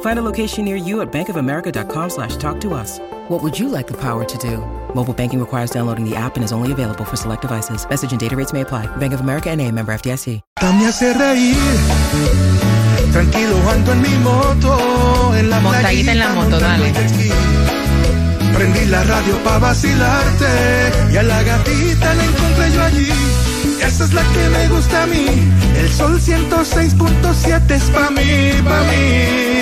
Find a location near you at bankofamerica.com slash talk to us. What would you like the power to do? Mobile banking requires downloading the app and is only available for select devices. Message and data rates may apply. Bank of America and a member FDIC. Me hace reír. Tranquilo ando en mi moto. En la Montadita en la moto, dale. el jet ski. Prendí la radio pa' vacilarte. Y a la gatita la encontré yo allí. Esa es la que me gusta a mí. El sol 106.7 es pa' mí, pa' mí.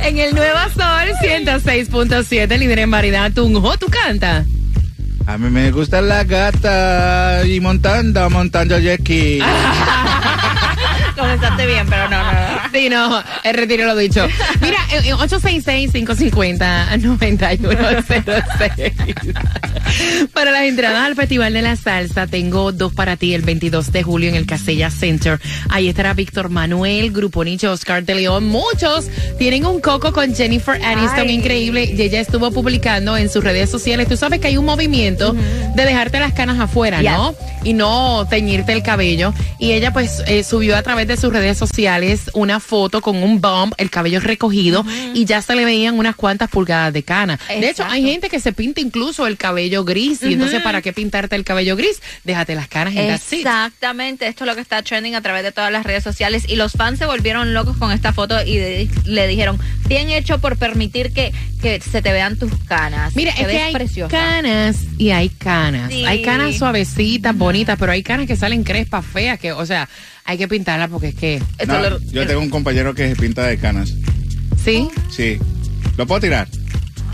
En el Nuevo Sol 106.7, líder en variedad. Tunjo, tú canta. A mí me gusta la gata y montando, montando Jackie. Comenzaste bien, pero no, no, no. No, el retiro lo dicho. Mira, eh, eh, 866-550-9106. Para las entradas al Festival de la Salsa, tengo dos para ti el 22 de julio en el Casella Center. Ahí estará Víctor Manuel, Grupo Nicho, Oscar de León. Muchos tienen un coco con Jennifer Aniston increíble y ella estuvo publicando en sus redes sociales. Tú sabes que hay un movimiento de dejarte las canas afuera, ¿no? Y no teñirte el cabello. Y ella pues eh, subió a través de sus redes sociales una foto con un bump, el cabello recogido y ya se le veían unas cuantas pulgadas de cana. De hecho, hay gente que se pinta incluso el cabello gris y entonces ¿para qué pintarte el cabello gris? Déjate las canas en. Exactamente, esto es lo que está trending a través de todas las redes sociales y los fans se volvieron locos con esta foto y de- le dijeron, bien hecho por permitir que, que se te vean tus canas. Mira, Te es que hay preciosa. canas y hay canas. Sí. Hay canas suavecitas, bonitas, pero hay canas que salen crespas, feas, que, o sea, hay que pintarlas porque es que, Esto No, lo- yo tengo un compañero que se pinta de canas. ¿sí? Sí. ¿Lo puedo tirar?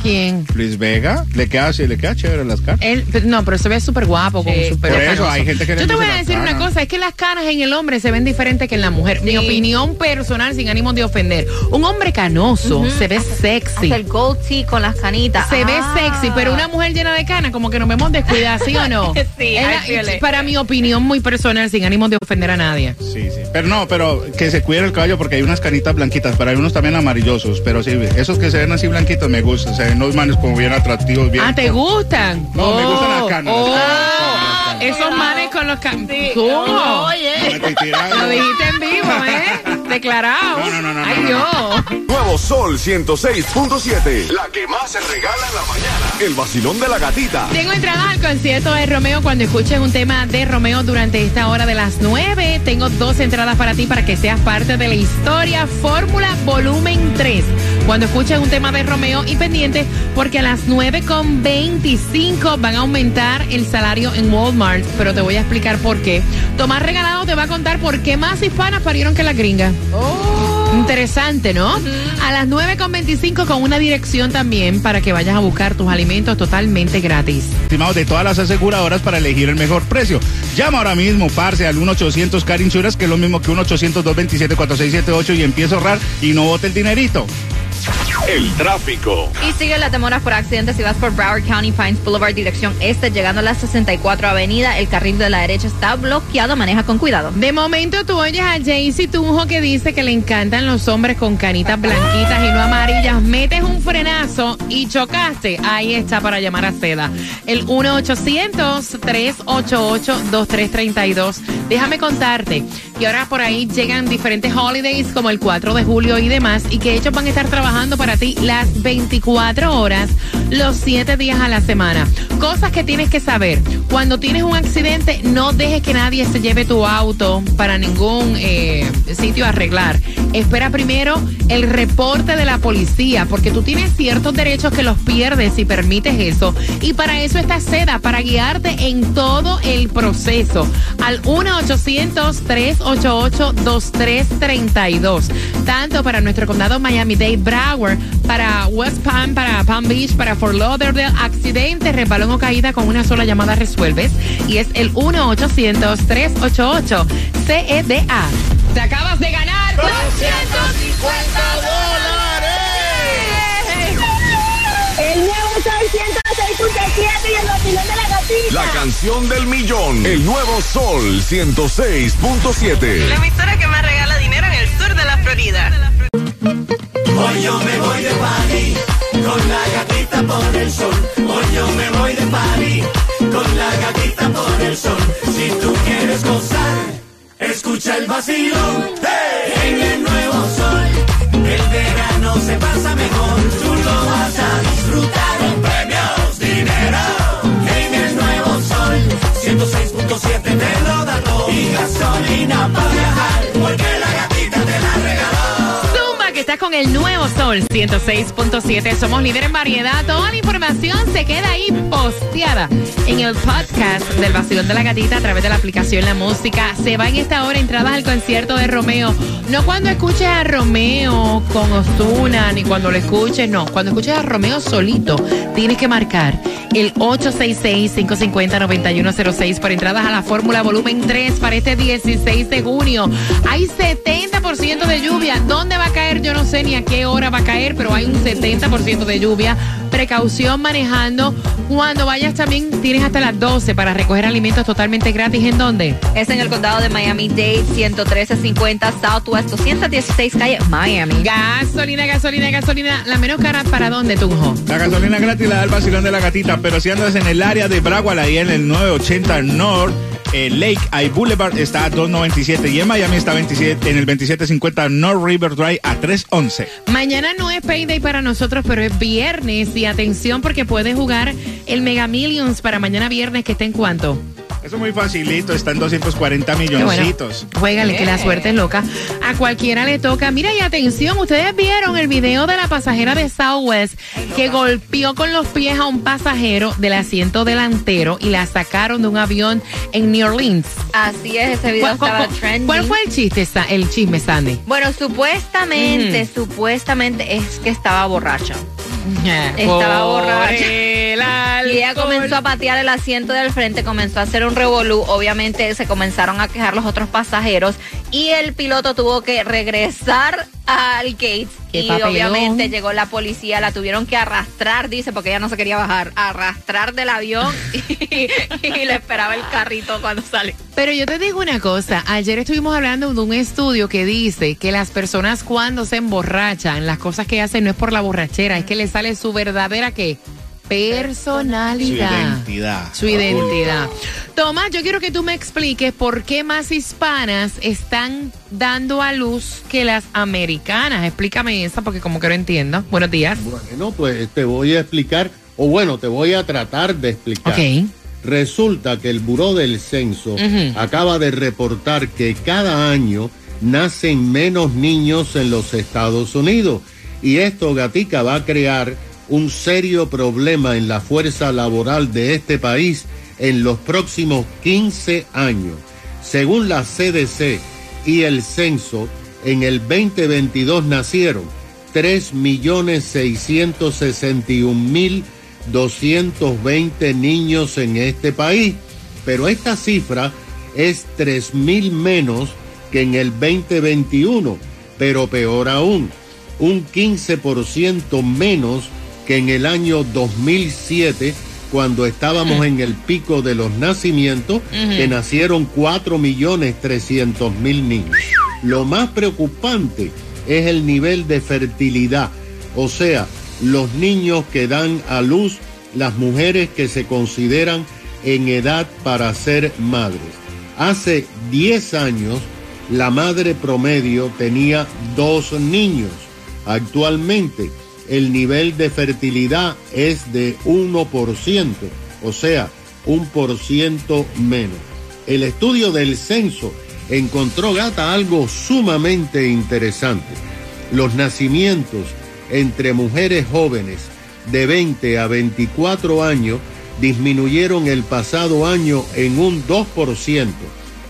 ¿Quién? Luis Vega, le queda así, le queda chévere las canas. Él, pero- no, pero se ve súper guapo con Sí. su pelo Por eso, hay gente que le Yo te voy a decir una cosa, es que las canas en el hombre se ven diferentes que en la mujer. Mi opinión personal, sin ánimo de ofender. Un hombre canoso se ve sexy. Hace el gold con las canitas. Se ve Ah. sexy, pero una mujer llena de canas, como que nos vemos descuidadas, ¿sí o no? Sí, Es la- para mi opinión muy personal, sin ánimo de ofender a nadie. Sí, sí. Pero no, pero que se cuide el cabello porque hay unas canitas blanquitas, pero hay unos también amarillosos. Pero sí, esos que se ven así blanquitos me gustan. Se ven los manes como bien atractivos, bien. Ah, ¿te gustan? No, me gustan las Oh, canas, oh. las canas. Esos manes con los canas. No, oye. No. Lo dijiste en vivo, ¿eh? Declarado. No, no, no, no, Ay, no, Dios. Nuevo Sol 106.7. La que más se regala en la mañana. El vacilón de la gatita. Tengo entradas al concierto de Romeo cuando escuchen un tema de Romeo durante esta hora de las 9. Tengo dos entradas para ti para que seas parte de la historia Fórmula Volumen 3. Cuando escuchen un tema de Romeo y pendiente, porque a las 9 con 25 van a aumentar el salario en Walmart, pero te voy a explicar por qué. Tomás Regalado te va a contar por qué más hispanas parieron que las gringas. Interesante, ¿no? A las 9.25 con una dirección también para que vayas a buscar tus alimentos totalmente gratis. Estimados de todas las aseguradoras para elegir el mejor precio. Llama ahora mismo, parce, al 1-800 Car Insurance, que es lo mismo que 1-800-227-4678 y empieza a ahorrar y no bote el dinerito. El tráfico. Y sigue las demoras por accidentes si vas por Broward County Pines Boulevard, dirección este, llegando a la 64 Avenida. El carril de la derecha está bloqueado, maneja con cuidado. De momento tú oyes a Jaycee Tunjo que dice que le encantan los hombres con canitas blanquitas y no amarillas. Metes un frenazo y chocaste. Ahí está para llamar a Seda. El 1-800-388-2332. Déjame contarte que ahora por ahí llegan diferentes holidays como el 4 de julio y demás y que ellos van a estar trabajando para ti las 24 horas, los 7 días a la semana. Cosas que tienes que saber. Cuando tienes un accidente, no dejes que nadie se lleve tu auto para ningún eh, sitio a arreglar. Espera primero el reporte de la policía porque tú tienes ciertos derechos que los pierdes si permites eso. Y para eso está SEDA, para guiarte en todo el proceso. Al 1-800-388-2332. Tanto para nuestro condado Miami-Dade, Broward, para West Palm, para Palm Beach, para Fort Lauderdale, accidente, resbalón o caída con una sola llamada resuelves. Y es el 1-800-388-CEDA. Te acabas de ganar 250 El nuevo Sol 106.7 y el vacilón de la gatita. La canción del millón. El nuevo Sol 106.7. La emisora que más regala dinero en el sur de la Florida. Hoy yo me voy de party con la gatita por el sol. Hoy yo me voy de party con la gatita por el sol. Si tú quieres gozar, escucha el vacilón. En el nuevo sol, el verano se pasa mejor. Tú lo vas a disfrutar con premios, dinero. En el nuevo sol, 106.7 te lo da. Y gasolina con el nuevo Sol 106.7. Somos líder en variedad. Toda la información se queda ahí posteada en el podcast del Vacilón de la Gatita a través de la aplicación La Música. Se va en esta hora entradas al concierto de Romeo. No cuando escuches a Romeo con Osuna, ni cuando lo escuches, no. Cuando escuches a Romeo solito, tienes que marcar el 866-550-9106 por entradas a la Fórmula Volumen 3 para este 16 de junio. Hay 70% de lluvia. ¿Dónde va a caer? Yo no sé ni a qué hora va a caer, pero hay un 70% de lluvia. Precaución manejando. Cuando vayas también tienes hasta las 12 para recoger alimentos totalmente gratis. ¿En dónde? Es en el condado de Miami-Dade, 11350 Southwest 216 calle Miami. Gasolina, gasolina, gasolina. La menos cara para dónde, Tunjo. La gasolina gratis la da el vacilón de la gatita, pero si andas en el área de Broward, ahí en el 980 North, Lake Eye Boulevard está a 297 y en Miami está 27, en el 2750 North River Drive a 311. Mañana no es payday para nosotros, pero es viernes. Y atención porque puedes jugar el Mega Millions para mañana viernes, que está en cuánto. Eso es muy facilito, está en 240 Qué bueno. milloncitos. Juégale, que la suerte es loca. A cualquiera le toca. Mira, y atención, ustedes vieron el video de la pasajera de Southwest que golpeó con los pies a un pasajero del asiento delantero y la sacaron de un avión en New Orleans. Así es, ese video ¿Cuál, cuál- estaba cuál- trending. cuál fue el chiste, el chisme, Sandy? Bueno, supuestamente, supuestamente es que estaba borracha. Estaba borracha. Y ella comenzó a patear el asiento del frente, comenzó a hacer un revolú. Obviamente se comenzaron a quejar los otros pasajeros y el piloto tuvo que regresar al gate. Qué y papelón. obviamente llegó la policía, la tuvieron que arrastrar, dice, porque ella no se quería bajar, arrastrar del avión y, y le esperaba el carrito cuando sale. Pero yo te digo una cosa, ayer estuvimos hablando de un estudio que dice que las personas cuando se emborrachan, las cosas que hacen no es por la borrachera, es que le sale su verdadera ¿qué? Personalidad. Su identidad. Su identidad. Tomás, yo quiero que tú me expliques por qué más hispanas están dando a luz que las americanas. Explícame esa porque como que no entiendo. Buenos días. Bueno, pues te voy a explicar, o bueno, te voy a tratar de explicar. Ok. Resulta que el Buró del Censo acaba de reportar que cada año nacen menos niños en los Estados Unidos. Y esto, Gatica, va a crear un serio problema en la fuerza laboral de este país en los próximos 15 años. Según la CDC y el censo, en el 2022 nacieron 3.661.220 niños en este país, pero esta cifra es 3.000 menos que en el 2021, pero peor aún, un 15% menos que en el año 2007, cuando estábamos en el pico de los nacimientos, que nacieron 4.300.000 niños. Lo más preocupante es el nivel de fertilidad, o sea, los niños que dan a luz, las mujeres que se consideran en edad para ser madres. Hace 10 años, la madre promedio tenía dos niños. Actualmente, el nivel de fertilidad es de 1%, o sea, un por ciento menos. El estudio del censo encontró gata algo sumamente interesante. Los nacimientos entre mujeres jóvenes de 20 a 24 años disminuyeron el pasado año en un 2%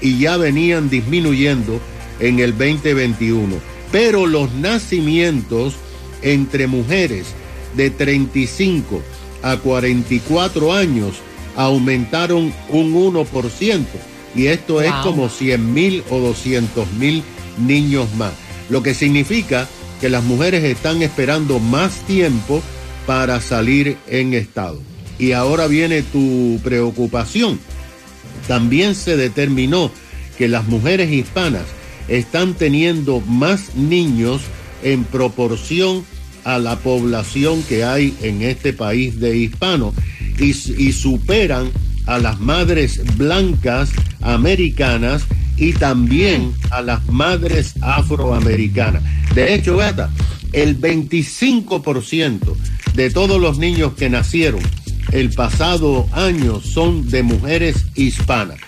y ya venían disminuyendo en el 2021. Pero los nacimientos entre mujeres de 35 a 44 años aumentaron un 1%. Y esto es como 100 mil o 200 mil niños más. Lo que significa que las mujeres están esperando más tiempo para salir en estado. Y ahora viene tu preocupación. También se determinó que las mujeres hispanas están teniendo más niños en proporción a la población que hay en este país de hispanos y, y superan a las madres blancas americanas y también a las madres afroamericanas. De hecho, gata, el 25% de todos los niños que nacieron el pasado año son de mujeres hispanas.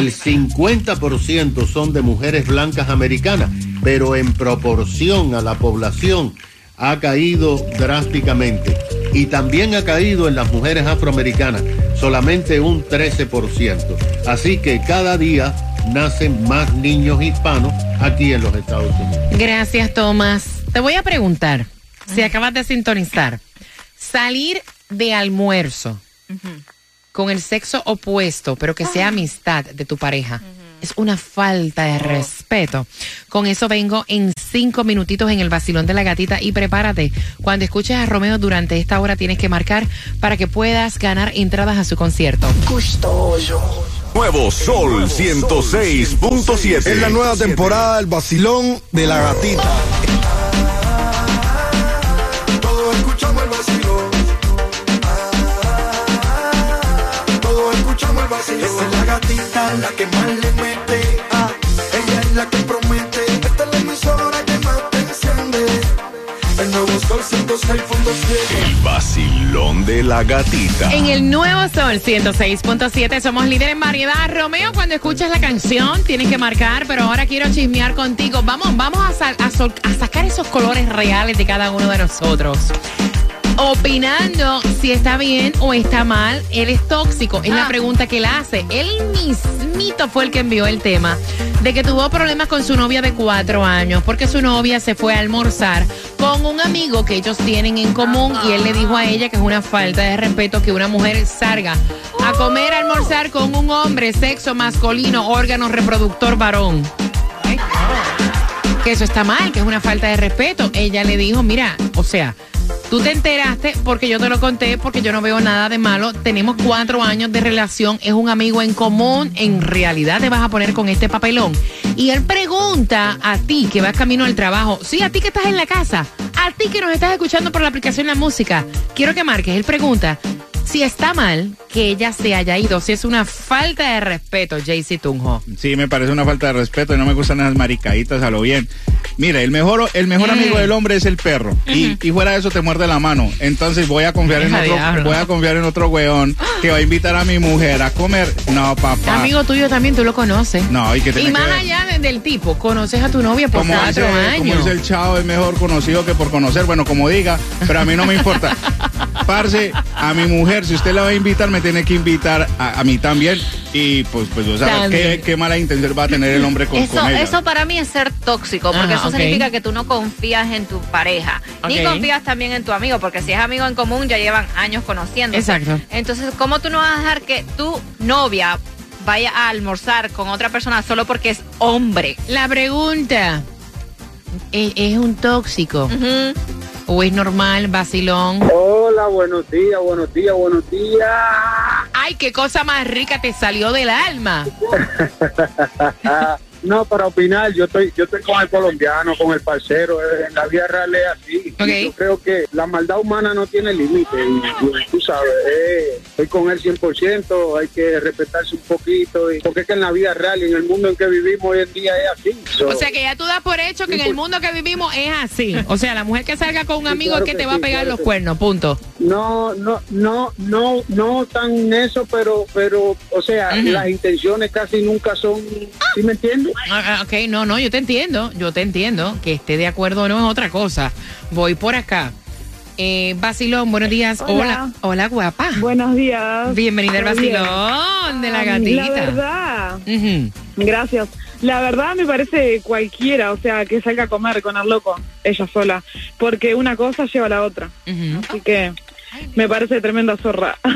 El 50% son de mujeres blancas americanas, pero en proporción a la población ha caído drásticamente. Y también ha caído en las mujeres afroamericanas, solamente un 13%. Así que cada día nacen más niños hispanos aquí en los Estados Unidos. Gracias, Tomás. Te voy a preguntar, si acabas de sintonizar, salir de almuerzo con el sexo opuesto, pero que sea amistad de tu pareja, es una falta de respeto. Con eso vengo en cinco minutitos en el vacilón de la gatita y prepárate. Cuando escuches a Romeo durante esta hora tienes que marcar para que puedas ganar entradas a su concierto. Nuevo Sol 106.7. Es la nueva temporada del vacilón de la gatita. Gatita, la que más le mete. Ah, ella es la que promete. Esta es la emisora que más te enciende. El nuevo sol 106.7. El vacilón de la gatita. En el nuevo Sol 106.7 somos líderes en variedad. Romeo, cuando escuchas la canción tienes que marcar, pero ahora quiero chismear contigo. Vamos, vamos a, sa- a sol- a sacar esos colores reales de cada uno de nosotros. Opinando si está bien o está mal, él es tóxico. Es la pregunta que él hace. Él mismito fue el que envió el tema de que tuvo problemas con su novia de cuatro años porque su novia se fue a almorzar con un amigo que ellos tienen en común y él le dijo a ella que es una falta de respeto que una mujer salga a comer, a almorzar con un hombre, sexo masculino, órgano reproductor varón. Que eso está mal, que es una falta de respeto. Ella le dijo, mira, o sea, Tú te enteraste porque yo te lo conté, porque yo no veo nada de malo. Tenemos cuatro años de relación, es un amigo en común. En realidad te vas a poner con este papelón. Y él pregunta a ti que vas camino al trabajo, sí, a ti que estás en la casa, a ti que nos estás escuchando por la aplicación La Música, quiero que marques. Él pregunta si está mal que ella se haya ido, si es una falta de respeto, Jaycee Tunjo. Sí, me parece una falta de respeto y no me gustan esas maricaditas a lo bien. Mira, el mejor, el mejor Mm. amigo del hombre es el perro. y, y fuera de eso te muerde la mano. Entonces voy a confiar en otro, voy a confiar en otro weón que va a invitar a mi mujer a comer. No, papá. Amigo tuyo también, tú lo conoces. No, y que Y que más ver? allá de- del tipo, conoces a tu novia por como cuatro dice, como años. dice el chavo, es mejor conocido que por conocer. Bueno, como diga, pero a mí no me importa. Parce, a mi mujer, si usted la va a invitar, me tiene que invitar a, a mí también. Y pues, pues, o sea. ¿qué, qué mala intención va a tener el hombre con, Eso, con ella. eso para mí es ser tóxico, porque Ajá, eso significa que tú no confías en tu pareja, ni Ok. confías también en tu amigo, porque si es amigo en común ya llevan años conociéndose. Exacto. Entonces, ¿cómo tú no vas a dejar que tu novia vaya a almorzar con otra persona solo porque es hombre? La pregunta, ¿es, es un tóxico? ¿O es normal, vacilón? Hola, buenos días, buenos días, buenos días. Ay, qué cosa más rica te salió del alma. No, para opinar, yo estoy, yo estoy con el colombiano, con el parcero, en la vida real es así. Yo creo que la maldad humana no tiene límite, y, tú sabes, eh, estoy con él 100%, hay que respetarse un poquito, y, porque es que en la vida real y en el mundo en que vivimos hoy en día es así. So, O sea que ya tú das por hecho que en el mundo que vivimos es así. O sea, la mujer que salga con un amigo claro es que que te va a pegar claro los cuernos, punto. No, no, no, no, no tan eso, pero, pero, o sea, las intenciones casi nunca son, ¿sí me entiendes? Ah, ok, no, no, yo te entiendo, yo te entiendo. Que esté de acuerdo o no es otra cosa. Voy por acá. Eh, Basilón, buenos días. Hola. Hola. Hola, guapa. Buenos días. Bienvenida al. Basilón de la gatita. La verdad, gracias. La verdad me parece cualquiera, o sea, que salga a comer con el loco, ella sola, porque una cosa lleva a la otra. Así que me parece tremenda zorra.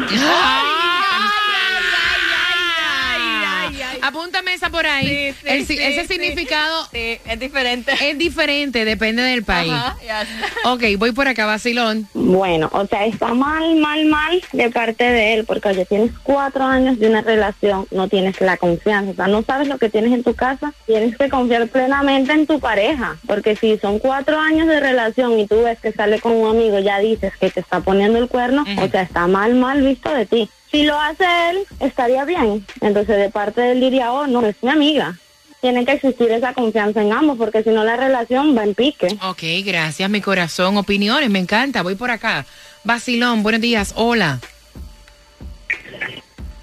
Apúntame por ahí. Sí, sí, El sí, ese sí. significado Sí, es diferente. es diferente, depende del país. Ajá, ya. Ok, voy por acá, Basilón. Bueno, o sea, está mal, mal, mal de parte de él, porque oye, tienes cuatro años de una relación, no tienes la confianza, o sea, no sabes lo que tienes en tu casa, tienes que confiar plenamente en tu pareja, porque si son cuatro años de relación y tú ves que sale con un amigo, ya dices que te está poniendo el cuerno, o sea, está mal, mal visto de ti. Si lo hace él, estaría bien. Entonces, de parte de él diría, oh, no, es mi amiga. Tiene que existir esa confianza en ambos, porque si no la relación va en pique. Ok, gracias, mi corazón. Opiniones, me encanta. Voy por acá. Basilón, buenos días. Hola.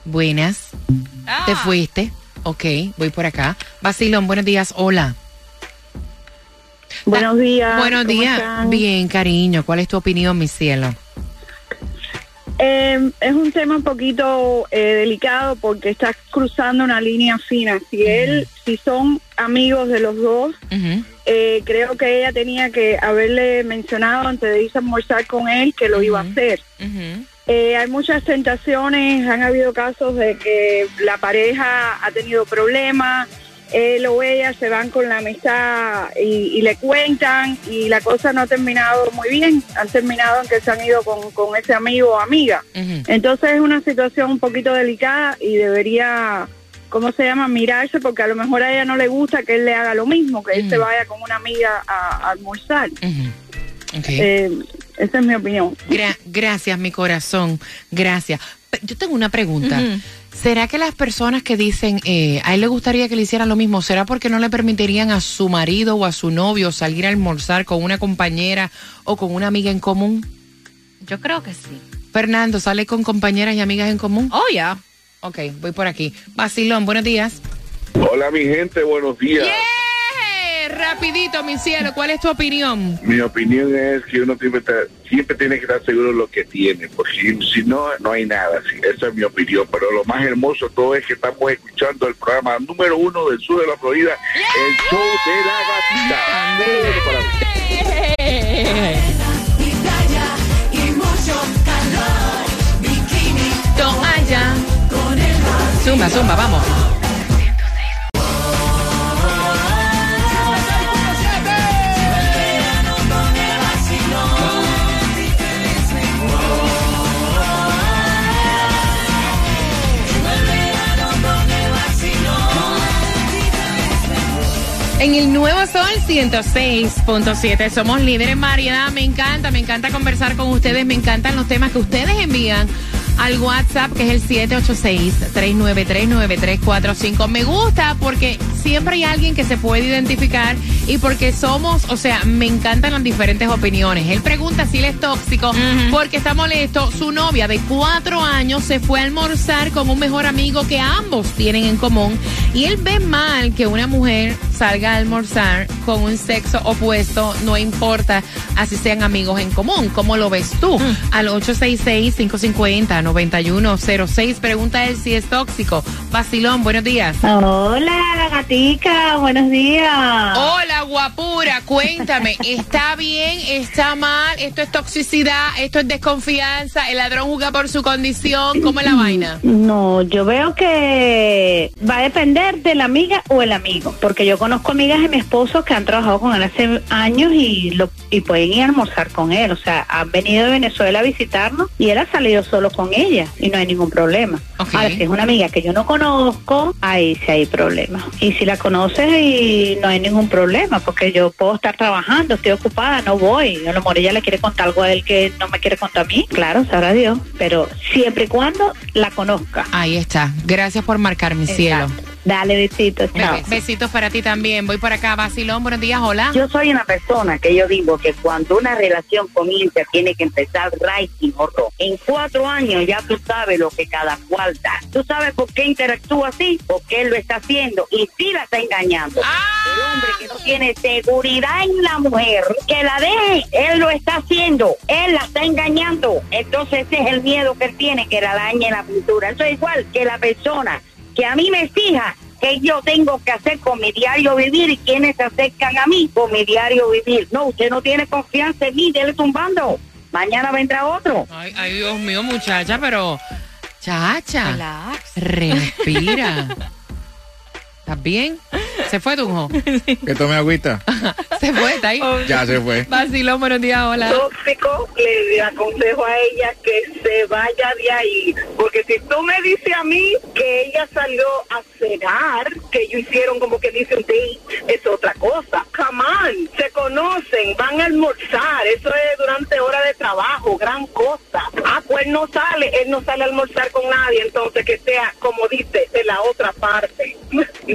Buenas. ¿Te fuiste? Ok, voy por acá. Basilón, buenos días. Hola. Buenos días. Buenos ¿cómo días. están? Bien, cariño. ¿Cuál es tu opinión, mi cielo? Eh, es un tema un poquito eh, delicado porque estás cruzando una línea fina. Si él, si son amigos de los dos, eh, creo que ella tenía que haberle mencionado antes de irse a almorzar con él que lo iba a hacer. Eh, hay muchas tentaciones, han habido casos de que la pareja ha tenido problemas, él o ella se van con la amistad y, y le cuentan y la cosa no ha terminado muy bien, han terminado en que se han ido con, con ese amigo o amiga. Entonces es una situación un poquito delicada y debería, ¿cómo se llama? Mirarse porque a lo mejor a ella no le gusta que él le haga lo mismo, que él se vaya con una amiga a, a almorzar. Eh, esa es mi opinión. Gra- gracias, mi corazón. Gracias. Yo tengo una pregunta. ¿Será que las personas que dicen eh, a él le gustaría que le hicieran lo mismo, será porque no le permitirían a su marido o a su novio salir a almorzar con una compañera o con una amiga en común? Yo creo que sí. Fernando, ¿sale con compañeras y amigas en común? Oh, ya. Ok, voy por aquí. Basilón, buenos días. Hola mi gente, buenos días. Rapidito, mi cielo, ¿cuál es tu opinión? Mi opinión es que uno siempre, está- siempre tiene que estar seguro de lo que tiene, porque si, si no, no hay nada. Sí, esa es mi opinión. Pero lo más hermoso de todo es que estamos escuchando el programa número uno del sur de la Florida, el show de la gatita. Mi playa y mucho calor. Bikini. Toalla. Con el mar. Zumba, zumba, vamos. En el Nuevo Sol 106.7 somos líderes en variedad. Me encanta, me encanta conversar con ustedes. Me encantan los temas que ustedes envían al WhatsApp, que es el 786-393-9345. Me gusta porque siempre hay alguien que se puede identificar y porque somos, o sea, me encantan las diferentes opiniones. Él pregunta si él es tóxico porque está molesto. Su novia de cuatro años se fue a almorzar con un mejor amigo que ambos tienen en común y él ve mal que una mujer salga a almorzar con un sexo opuesto, no importa así sean amigos en común. ¿Cómo lo ves tú? Al 866-550-9106. Pregunta él si es tóxico. Basilón, buenos días. Hola, la gatica, buenos días. Hola, pura, cuéntame, ¿está bien? ¿Está mal? ¿Esto es toxicidad? ¿Esto es desconfianza? ¿El ladrón juzga por su condición? ¿Cómo es la vaina? No, yo veo que va a depender de la amiga o el amigo, porque yo conozco amigas de mi esposo que han trabajado con él hace años y lo y pueden ir a almorzar con él, o sea, han venido de Venezuela a visitarnos y él ha salido solo con ella y no hay ningún problema. Ahora, si es una amiga que yo no conozco, ahí sí hay problema. Y si la conoces y no hay ningún problema, porque yo puedo estar trabajando, estoy ocupada, no voy. A lo mejor ella le quiere contar algo a él que no me quiere contar a mí, claro, sabrá Dios, pero siempre y cuando la conozca. Ahí está. Gracias por marcar mi cielo. Dale besitos, chao. Besitos para ti también. Voy por acá, Basilón. Buenos días, hola. Yo soy una persona que yo digo que cuando una relación comienza tiene que empezar no wrong. En cuatro años ya tú sabes lo que cada cual da. Tú sabes por qué interactúa así, porque él lo está haciendo y sí la está engañando. El hombre que no tiene seguridad en la mujer, que la deje, él lo está haciendo, él la está engañando. Entonces ese es el miedo que él tiene, que la dañe la pintura. Eso es igual que la persona que a mí me fija que yo tengo que hacer con mi diario vivir y quienes se acercan a mí con mi diario vivir. No, usted no tiene confianza en mí, déle tumbando. Mañana vendrá otro. Ay, ay, Dios mío, muchacha, pero. Chacha. Respira. ¿Estás bien? ¿Se fue, Tunjo? Que tome agüita. ¿Se fue? ¿Está ahí? Ya se fue. Vacilón, buenos días, hola. tóxico, le aconsejo a ella que se vaya de ahí. Porque si tú me dices a mí que ella salió a cenar, que ellos hicieron como que dice un date, es otra cosa. Come on, se conocen, van a almorzar. Eso es durante hora de trabajo, gran cosa. Ah, pues no sale, él no sale a almorzar con nadie. Entonces que sea, como dice, de la otra parte.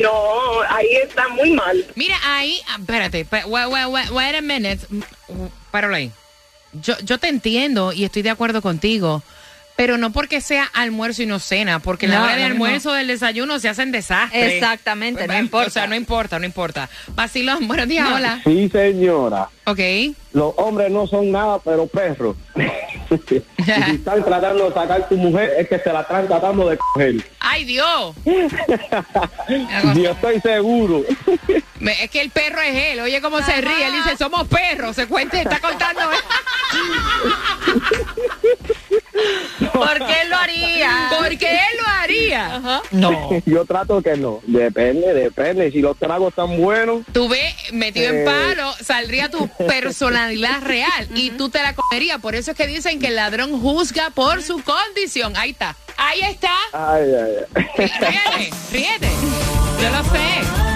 No, ahí está muy mal. Mira, ahí, ah, espérate, wait, wait, wait, a minute. Páralo ahí. Yo, yo te entiendo y estoy de acuerdo contigo, pero no porque sea almuerzo y no cena, porque la No, hora de no, no. almuerzo o del desayuno se hacen desastres. Exactamente, no Eh, importa. O sea, no importa, no importa. Vacilón, buenos días, hola. Sí, señora. Ok. Los hombres no son nada, pero perros. si están tratando de sacar tu mujer, es que se la están tratando de coger. ¡Ay, Dios! Yo estoy seguro. Me- Es que el perro es él. Oye cómo se ríe. Él dice, somos perros. Se cuenta, está contando. ¿Por qué él lo haría? Porque él lo haría. No. Yo trato que no. Depende, depende. Si los tragos están buenos. Tú ves, metido en Eh. palo, saldría tu personalidad real y tú te la comerías. Por eso es que dicen que el ladrón juzga por su condición. Ahí está. Ahí está. Ay, ay, ay. Ríete, ríete. Yo lo sé.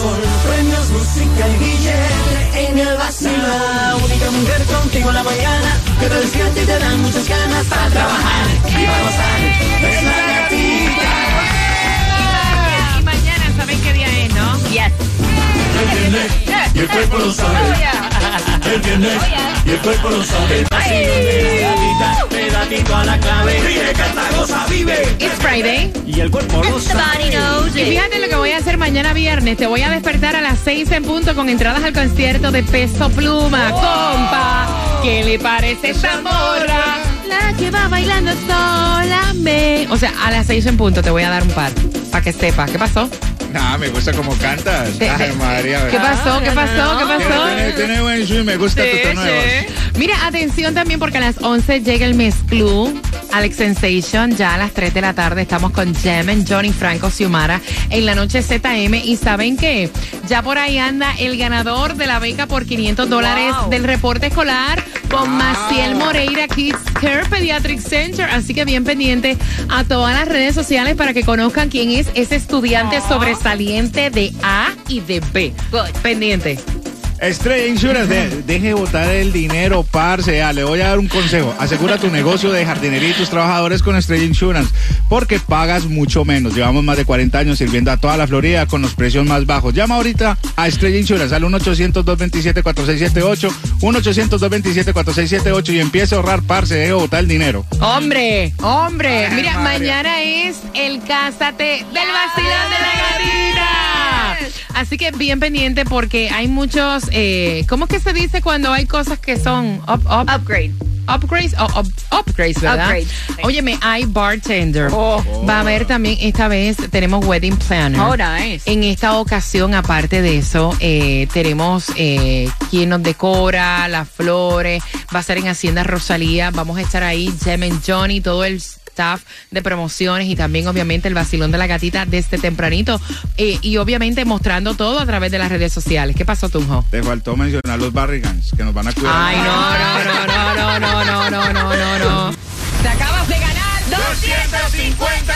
Sol. Premios, música y billete en el vacilón. La única mujer contigo en la mañana que te despierta y te dan muchas ganas para trabajar y para gozar. Es la gatita. Y mañana, ¿saben qué día es, no? Yes. El viernes y el cuerpo lo sabe. El viernes y el cuerpo lo sabe. El gatita, pedatito a la clave. Ríe, canta, goza, vive. It's Friday. Y el cuerpo lo sabe. Y fíjate lo que voy a hacer mañana viernes. Te voy a despertar a las 6 en punto con entradas al concierto de Peso Pluma. Compa, ¿qué le parece esta morra? La que va bailando sola me... O sea, a las 6 en punto te voy a dar un par. Para que sepas. ¿Qué pasó? Nah, me gusta como cantas. Te- Ay, te- María. ¿Qué pasó? ¿Qué pasó? ¿Qué pasó? Tiene, tiene- buen swing, me gusta tu tono de voz. Mira, atención también porque a las 11 llega el Mes Club, Alex Sensation. Ya a las 3 de la tarde estamos con Jemen, Johnny Franco Xiomara en la noche ZM. Y ¿saben qué? Ya por ahí anda el ganador de la beca por 500 dólares del reporte escolar con Maciel Moreira Kids Care Pediatric Center. Así que bien pendiente a todas las redes sociales para que conozcan quién es ese estudiante sobresaliente de A y de B. Pendiente. Estrella Insurance, de- deje de botar el dinero, parce. Ah, le voy a dar un consejo. Asegura tu negocio de jardinería y tus trabajadores con Estrella Insurance, porque pagas mucho menos. Llevamos más de 40 años sirviendo a toda la Florida con los precios más bajos. Llama ahorita a Estrella Insurance al 1-800-227-4678, 1-800-227-4678 y empiece a ahorrar, parce. Deje de botar el dinero. Hombre, hombre. Ay, Mira, madre. mañana es el Cásate del vacilón de la gatita. Así que bien pendiente porque hay muchos, eh, ¿cómo es que se dice cuando hay cosas que son up, up- Upgrade. upgrades? o up- upgrades, ¿verdad? Upgrades. Óyeme, hay bartender. Oh. Va a haber también, esta vez tenemos wedding planner. Oh, nice. En esta ocasión, aparte de eso, eh, tenemos eh, quien nos decora, las flores, va a ser en Hacienda Rosalía, vamos a estar ahí, Jem Johnny, todo el staff de promociones y también obviamente el vacilón de la gatita desde tempranito eh, y obviamente mostrando todo a través de las redes sociales. ¿Qué pasó, Tunjo? Te faltó mencionar los Barrigans, que nos van a cuidar. Ay, no, no, no, no, no, no, no, no, no, no, no. Te acabas de ganar 250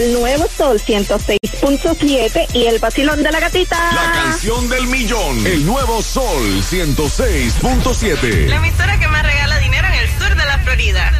El nuevo Sol 106.7 y el vacilón de la gatita. La canción del millón. El nuevo Sol 106.7. La emisora que más regala dinero en el sur de la Florida.